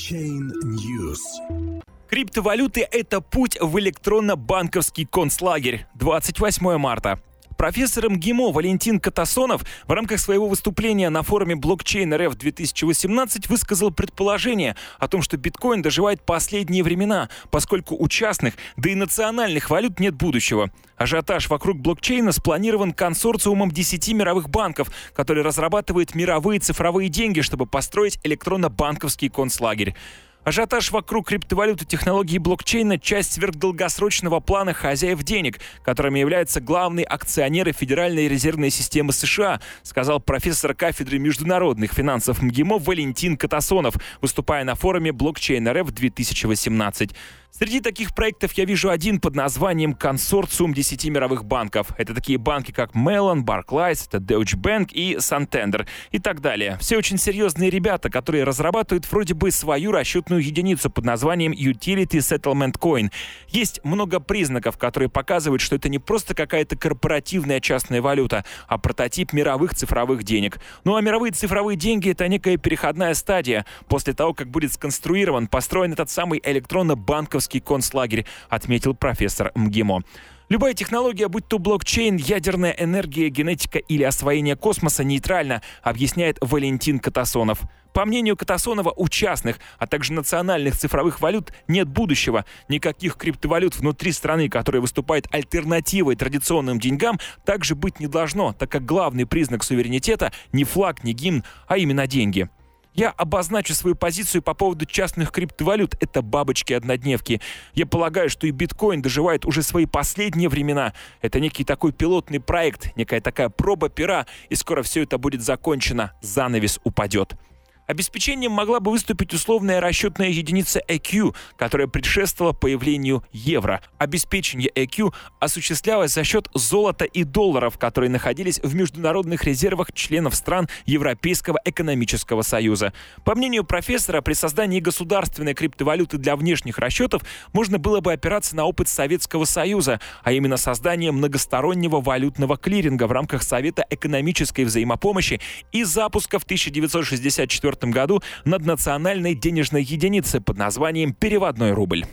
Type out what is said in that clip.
Блокчейн News. Криптовалюты – это путь в электронно-банковский концлагерь. 28 марта. Профессор МГИМО Валентин Катасонов в рамках своего выступления на форуме блокчейн РФ 2018 высказал предположение о том, что биткоин доживает последние времена, поскольку у частных, да и национальных валют нет будущего. Ажиотаж вокруг блокчейна спланирован консорциумом 10 мировых банков, который разрабатывает мировые цифровые деньги, чтобы построить электронно-банковский концлагерь. Ажиотаж вокруг криптовалюты технологии блокчейна – часть сверхдолгосрочного плана хозяев денег, которыми являются главные акционеры Федеральной резервной системы США, сказал профессор кафедры международных финансов МГИМО Валентин Катасонов, выступая на форуме блокчейн РФ 2018. Среди таких проектов я вижу один под названием «Консорциум 10 мировых банков». Это такие банки, как Mellon, Barclays, это Deutsche Bank и Santander и так далее. Все очень серьезные ребята, которые разрабатывают вроде бы свою расчетную единицу под названием Utility Settlement Coin. Есть много признаков, которые показывают, что это не просто какая-то корпоративная частная валюта, а прототип мировых цифровых денег. Ну а мировые цифровые деньги — это некая переходная стадия после того, как будет сконструирован, построен этот самый электронно-банковский концлагерь, отметил профессор МГИМО. Любая технология, будь то блокчейн, ядерная энергия, генетика или освоение космоса, нейтральна, объясняет Валентин Катасонов. По мнению Катасонова, у частных, а также национальных цифровых валют нет будущего. Никаких криптовалют внутри страны, которая выступает альтернативой традиционным деньгам, также быть не должно, так как главный признак суверенитета не флаг, не гимн, а именно деньги. Я обозначу свою позицию по поводу частных криптовалют. Это бабочки-однодневки. Я полагаю, что и биткоин доживает уже свои последние времена. Это некий такой пилотный проект, некая такая проба пера, и скоро все это будет закончено. Занавес упадет. Обеспечением могла бы выступить условная расчетная единица EQ, которая предшествовала появлению евро. Обеспечение EQ осуществлялось за счет золота и долларов, которые находились в международных резервах членов стран Европейского экономического союза. По мнению профессора, при создании государственной криптовалюты для внешних расчетов можно было бы опираться на опыт Советского Союза, а именно создание многостороннего валютного клиринга в рамках Совета экономической взаимопомощи и запуска в 1964 году над национальной денежной единицей под названием «Переводной рубль».